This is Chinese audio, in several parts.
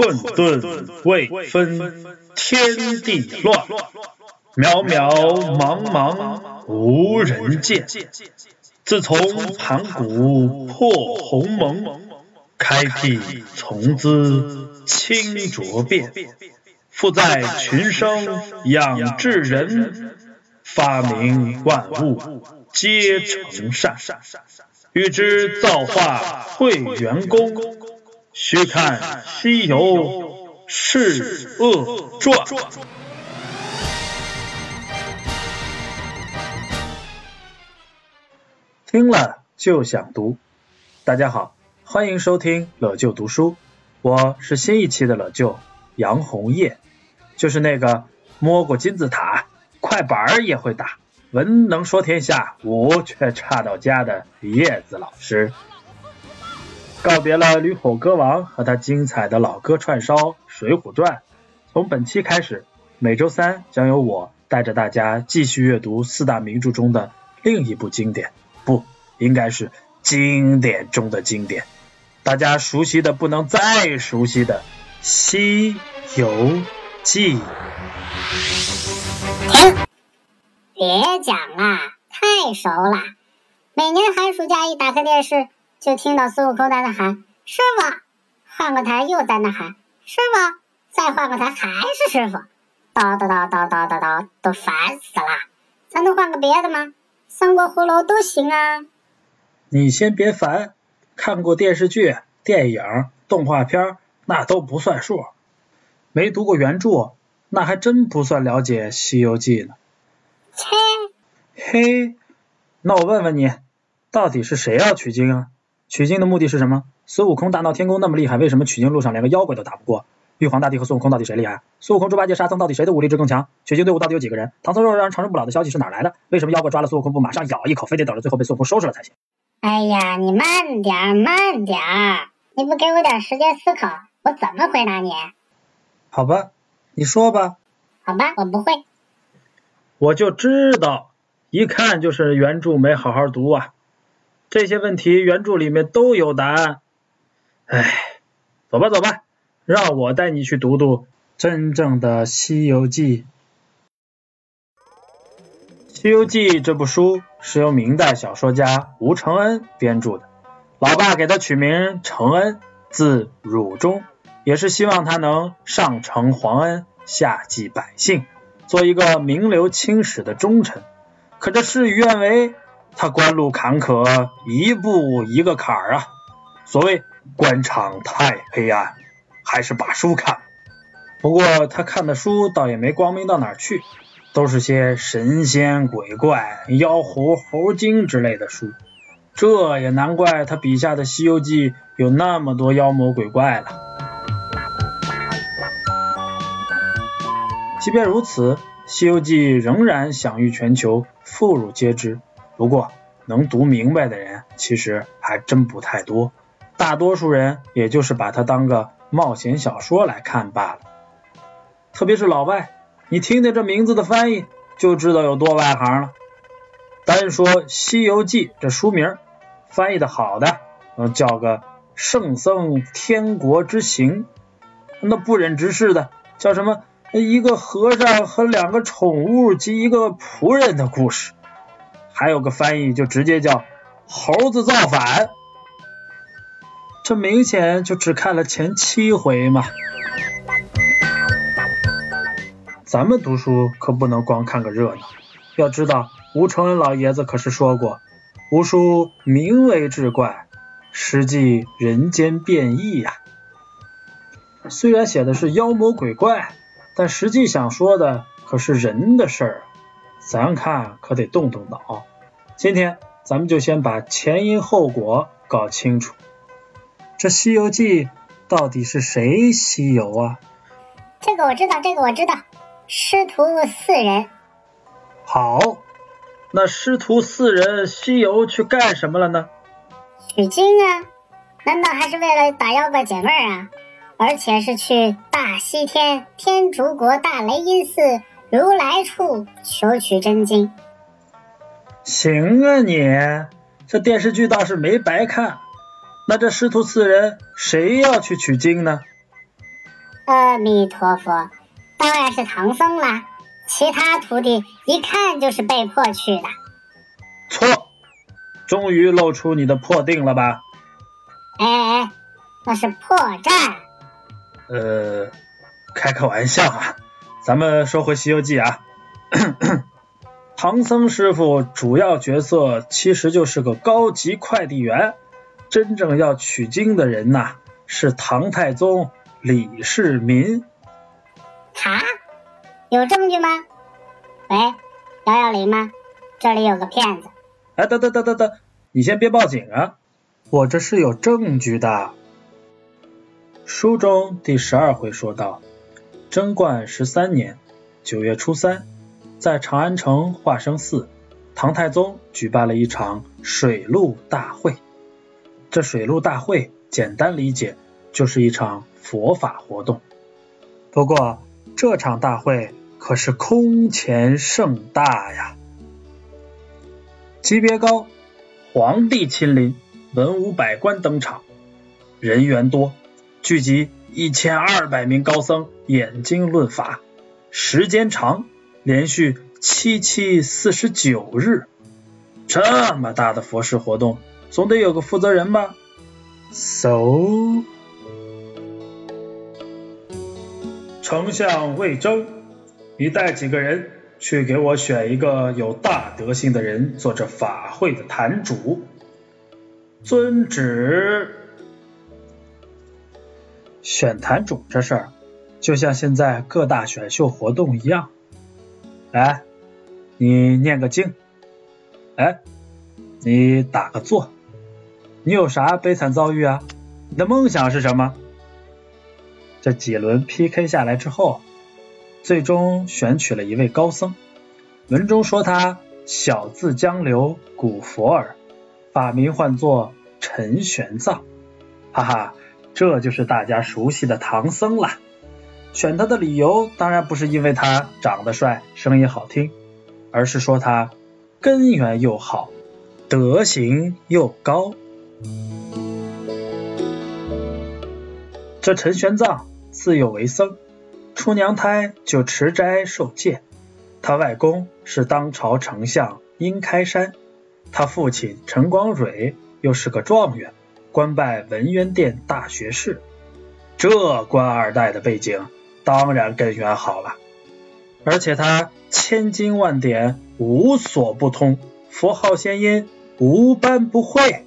混沌未分天地乱，渺渺茫茫无人见。自从盘古破鸿蒙，开辟从兹清浊变。复在群生养至人，发明万物皆成善。欲知造化会元功，须看《西游释厄传》。听了就想读。大家好，欢迎收听乐就读书，我是新一期的乐就杨红叶，就是那个摸过金字塔，快板也会打。文能说天下，武却差到家的叶子老师，告别了驴火歌王和他精彩的老歌串烧《水浒传》。从本期开始，每周三将由我带着大家继续阅读四大名著中的另一部经典，不，应该是经典中的经典，大家熟悉的不能再熟悉的《西游记》。停别讲了，太熟了。每年寒暑假一打开电视，就听到孙悟空在那喊：“师傅！”换个台又在那喊：“师傅！”再换个台还是师傅，叨叨叨叨叨叨叨，都烦死了。咱能换个别的吗？三国、葫芦都行啊。你先别烦，看过电视剧、电影、动画片，那都不算数。没读过原著，那还真不算了解《西游记》呢。切，嘿，那我问问你，到底是谁要取经啊？取经的目的是什么？孙悟空大闹天宫那么厉害，为什么取经路上连个妖怪都打不过？玉皇大帝和孙悟空到底谁厉害？孙悟空、猪八戒、沙僧到底谁的武力值更强？取经队伍到底有几个人？唐僧肉让人长生不老的消息是哪来的？为什么妖怪抓了孙悟空不马上咬一口，非得等着最后被孙悟空收拾了才行？哎呀，你慢点，慢点，你不给我点时间思考，我怎么回答你？好吧，你说吧。好吧，我不会。我就知道，一看就是原著没好好读啊！这些问题原著里面都有答案。哎，走吧走吧，让我带你去读读真正的《西游记》。《西游记》这部书是由明代小说家吴承恩编著的，老爸给他取名承恩，字汝中，也是希望他能上承皇恩，下济百姓。做一个名留青史的忠臣，可这事与愿违，他官路坎坷，一步一个坎儿啊。所谓官场太黑暗，还是把书看。不过他看的书倒也没光明到哪去，都是些神仙鬼怪、妖狐猴精之类的书。这也难怪他笔下的《西游记》有那么多妖魔鬼怪了。即便如此，《西游记》仍然享誉全球，妇孺皆知。不过，能读明白的人其实还真不太多，大多数人也就是把它当个冒险小说来看罢了。特别是老外，你听听这名字的翻译，就知道有多外行了。单说《西游记》这书名，翻译的好的，能叫个《圣僧天国之行》；那不忍直视的，叫什么？一个和尚和两个宠物及一个仆人的故事，还有个翻译就直接叫猴子造反，这明显就只看了前七回嘛。咱们读书可不能光看个热闹，要知道吴承恩老爷子可是说过，吴书名为志怪，实际人间变异呀。虽然写的是妖魔鬼怪。但实际想说的可是人的事儿，咱看可得动动脑。今天咱们就先把前因后果搞清楚。这《西游记》到底是谁西游啊？这个我知道，这个我知道，师徒四人。好，那师徒四人西游去干什么了呢？取经啊？难道还是为了打妖怪解闷儿啊？而且是去大西天天竺国大雷音寺如来处求取真经。行啊，你这电视剧倒是没白看。那这师徒四人谁要去取经呢？阿弥陀佛，当然是唐僧啦。其他徒弟一看就是被迫去的。错，终于露出你的破腚了吧？哎哎，那是破绽。呃，开个玩笑啊。咱们说回《西游记》啊，唐僧师傅主要角色其实就是个高级快递员，真正要取经的人呐是唐太宗李世民。哈？有证据吗？喂，幺幺零吗？这里有个骗子。哎，等等等等等，你先别报警啊，我这是有证据的。书中第十二回说道。贞观十三年九月初三，在长安城化生寺，唐太宗举办了一场水陆大会。这水陆大会，简单理解就是一场佛法活动。不过，这场大会可是空前盛大呀！级别高，皇帝亲临，文武百官登场，人员多，聚集。一千二百名高僧演经论法，时间长，连续七七四十九日。这么大的佛事活动，总得有个负责人吧？So，丞相魏征，你带几个人去给我选一个有大德行的人做这法会的坛主。遵旨。选坛主这事儿，就像现在各大选秀活动一样。来，你念个经。哎，你打个坐。你有啥悲惨遭遇啊？你的梦想是什么？这几轮 PK 下来之后，最终选取了一位高僧。文中说他小字江流，古佛耳，法名唤作陈玄奘。哈哈。这就是大家熟悉的唐僧了。选他的理由当然不是因为他长得帅、声音好听，而是说他根源又好，德行又高。这陈玄奘自幼为僧，出娘胎就持斋受戒。他外公是当朝丞相殷开山，他父亲陈光蕊又是个状元。官拜文渊殿大学士，这官二代的背景当然根源好了，而且他千经万典无所不通，佛号仙音无般不会。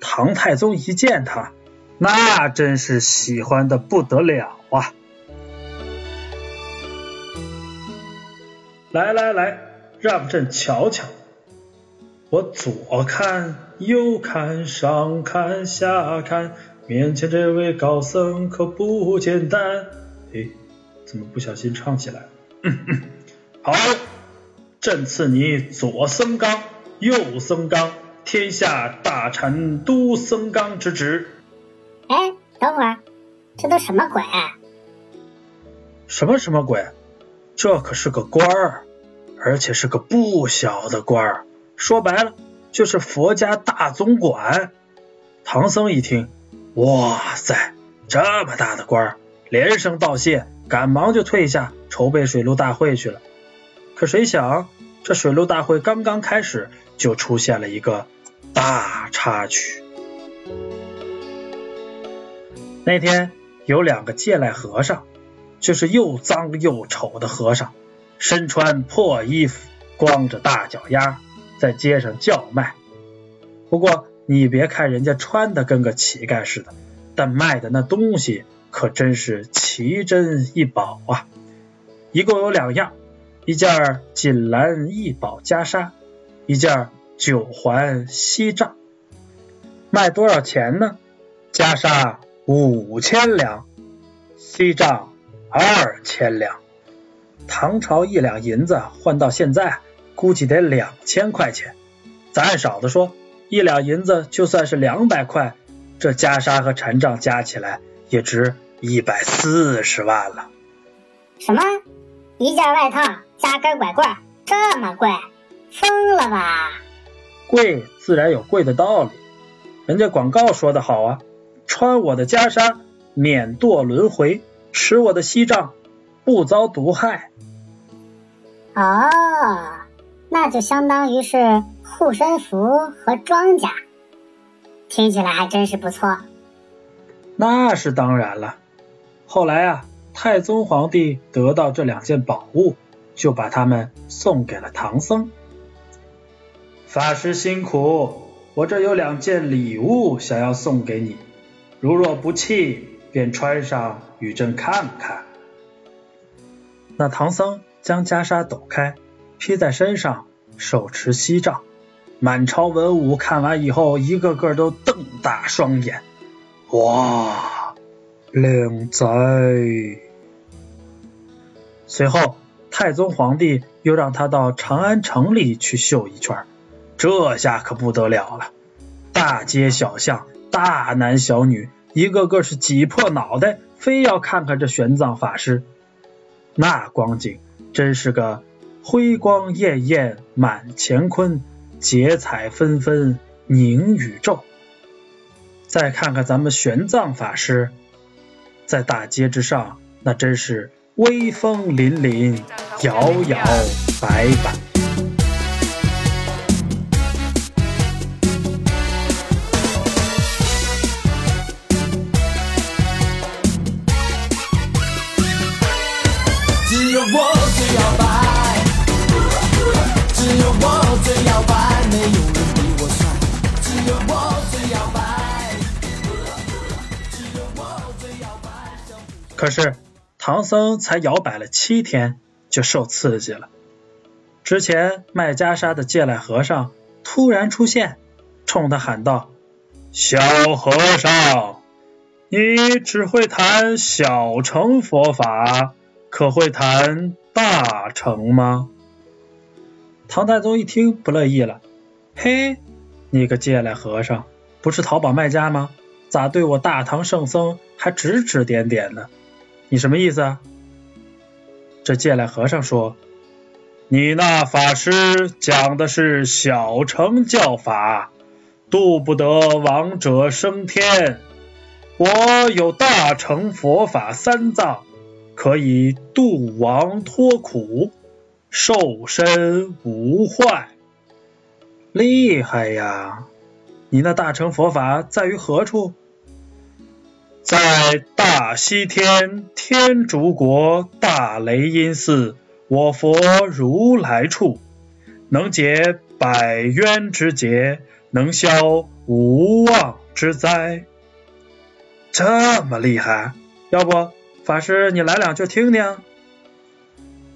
唐太宗一见他，那真是喜欢的不得了啊！来来来，让朕瞧瞧。我左看右看上看下看，面前这位高僧可不简单。哎，怎么不小心唱起来 了？好，朕赐你左僧纲、右僧纲，天下大臣都僧纲之职。哎，等会儿，这都什么鬼？什么什么鬼？这可是个官儿，而且是个不小的官儿。说白了就是佛家大总管。唐僧一听，哇塞，这么大的官儿，连声道谢，赶忙就退下，筹备水陆大会去了。可谁想，这水陆大会刚刚开始，就出现了一个大插曲。那天有两个借来和尚，就是又脏又丑的和尚，身穿破衣服，光着大脚丫。在街上叫卖，不过你别看人家穿的跟个乞丐似的，但卖的那东西可真是奇珍异宝啊！一共有两样，一件锦兰异宝袈裟，一件九环锡杖。卖多少钱呢？袈裟五千两，锡杖二千两。唐朝一两银子换到现在。估计得两千块钱，咱按少的说，一两银子就算是两百块，这袈裟和禅杖加起来也值一百四十万了。什么？一件外套加根拐棍，这么贵？疯了吧？贵自然有贵的道理，人家广告说的好啊，穿我的袈裟免堕轮回，持我的锡杖不遭毒害。哦，那就相当于是护身符和装甲，听起来还真是不错。那是当然了。后来啊，太宗皇帝得到这两件宝物，就把它们送给了唐僧。法师辛苦，我这有两件礼物想要送给你，如若不弃，便穿上与朕看看。那唐僧将袈裟抖开，披在身上，手持锡杖，满朝文武看完以后，一个个都瞪大双眼。哇，靓仔！随后，太宗皇帝又让他到长安城里去秀一圈。这下可不得了了，大街小巷，大男小女，一个个是挤破脑袋，非要看看这玄奘法师。那光景真是个辉光艳艳满乾坤，结彩纷纷凝宇宙。再看看咱们玄奘法师，在大街之上，那真是威风凛凛，摇摇摆摆。可是唐僧才摇摆了七天，就受刺激了。之前卖袈裟的借来和尚突然出现，冲他喊道：“小和尚，你只会谈小乘佛法，可会谈大乘吗？”唐太宗一听不乐意了：“嘿，你个借来和尚，不是淘宝卖家吗？咋对我大唐圣僧还指指点点的？”你什么意思啊？这戒来和尚说：“你那法师讲的是小乘教法，渡不得亡者升天。我有大乘佛法三藏，可以度亡脱苦，受身无患。厉害呀！你那大乘佛法在于何处？”在大西天天竺国大雷音寺，我佛如来处，能解百冤之结，能消无妄之灾。这么厉害，要不法师你来两句听听？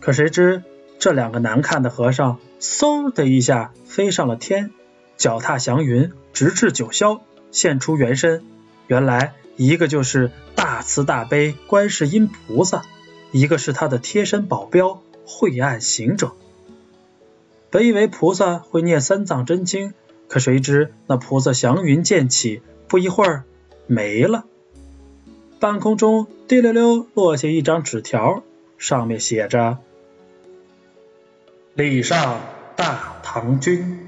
可谁知这两个难看的和尚，嗖的一下飞上了天，脚踏祥云，直至九霄，现出原身。原来。一个就是大慈大悲观世音菩萨，一个是他的贴身保镖晦暗行者。本以为菩萨会念三藏真经，可谁知那菩萨祥云渐起，不一会儿没了。半空中滴溜溜落下一张纸条，上面写着：“礼上大唐君，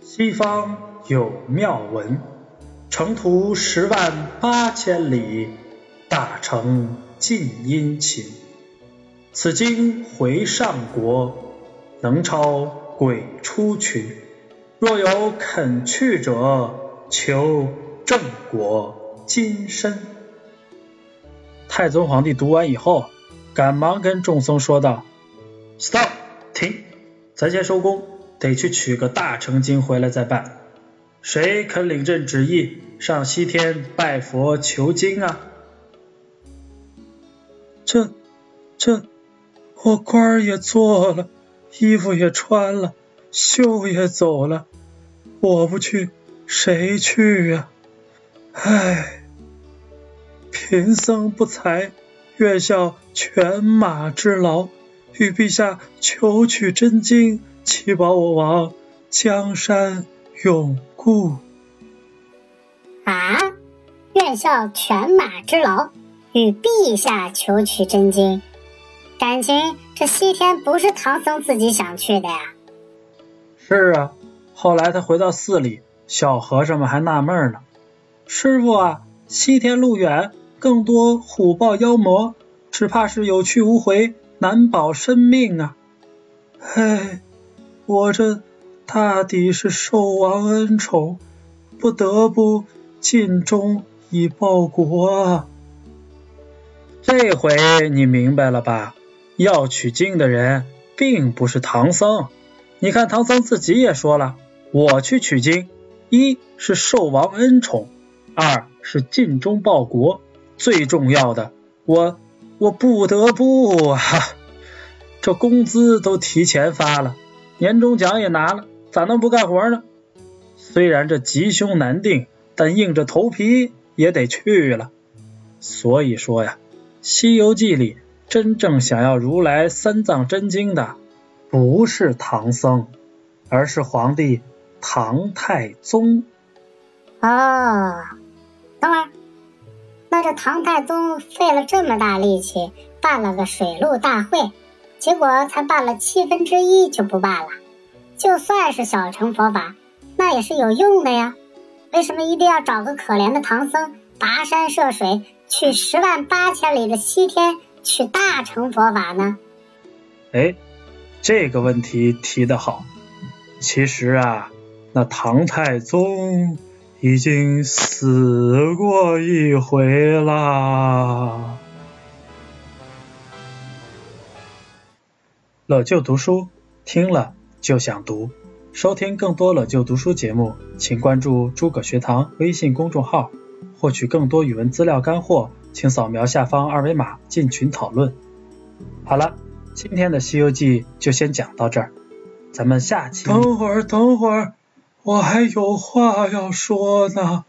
西方有妙文。”程途十万八千里，大成尽殷勤。此经回上国，能超鬼出群。若有肯去者，求正果金身。太宗皇帝读完以后，赶忙跟众僧说道：“Stop，停，咱先收工，得去取个大成经回来再办。”谁肯领朕旨意上西天拜佛求经啊？这、这，我官儿也做了，衣服也穿了，秀也走了，我不去，谁去呀？唉，贫僧不才，愿效犬马之劳，与陛下求取真经，祈保我王江山永。故啊，愿效犬马之劳，与陛下求取真经。感情这西天不是唐僧自己想去的呀？是啊，后来他回到寺里，小和尚们还纳闷呢。师傅啊，西天路远，更多虎豹妖魔，只怕是有去无回，难保生命啊！唉，我这大抵是受王恩宠，不得不尽忠以报国！这回你明白了吧？要取经的人并不是唐僧，你看唐僧自己也说了，我去取经，一是受王恩宠，二是尽忠报国，最重要的，我我不得不啊！这工资都提前发了，年终奖也拿了，咋能不干活呢？虽然这吉凶难定，但硬着头皮也得去了。所以说呀。《西游记》里真正想要如来三藏真经的，不是唐僧，而是皇帝唐太宗。哦，等会儿，那这唐太宗费了这么大力气办了个水陆大会，结果才办了七分之一就不办了。就算是小乘佛法，那也是有用的呀。为什么一定要找个可怜的唐僧跋山涉水？去十万八千里的西天取大乘佛法呢？哎，这个问题提得好。其实啊，那唐太宗已经死过一回啦。老舅读书，听了就想读。收听更多了就读书节目，请关注诸葛学堂微信公众号。获取更多语文资料干货，请扫描下方二维码进群讨论。好了，今天的《西游记》就先讲到这儿，咱们下期。等会儿，等会儿，我还有话要说呢。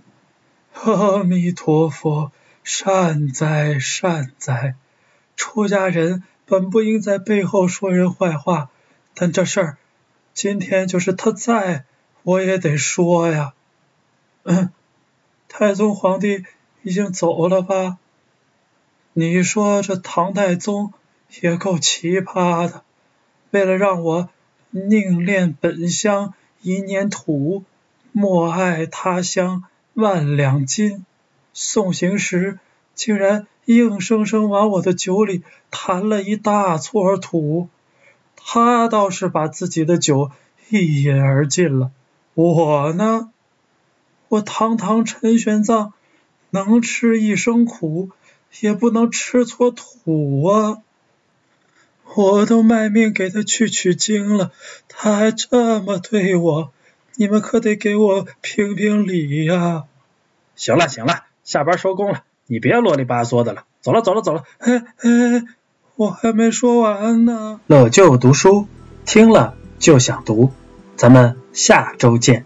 阿弥陀佛，善哉善哉。出家人本不应在背后说人坏话，但这事儿今天就是他在，我也得说呀。嗯。太宗皇帝已经走了吧？你说这唐太宗也够奇葩的，为了让我宁恋本乡一年土，莫爱他乡万两金，送行时竟然硬生生往我的酒里弹了一大撮土。他倒是把自己的酒一饮而尽了，我呢？我堂堂陈玄奘，能吃一生苦，也不能吃错土啊！我都卖命给他去取经了，他还这么对我，你们可得给我评评理呀！行了行了，下班收工了，你别啰里吧嗦的了，走了走了走了。哎哎，我还没说完呢。乐就读书，听了就想读，咱们下周见。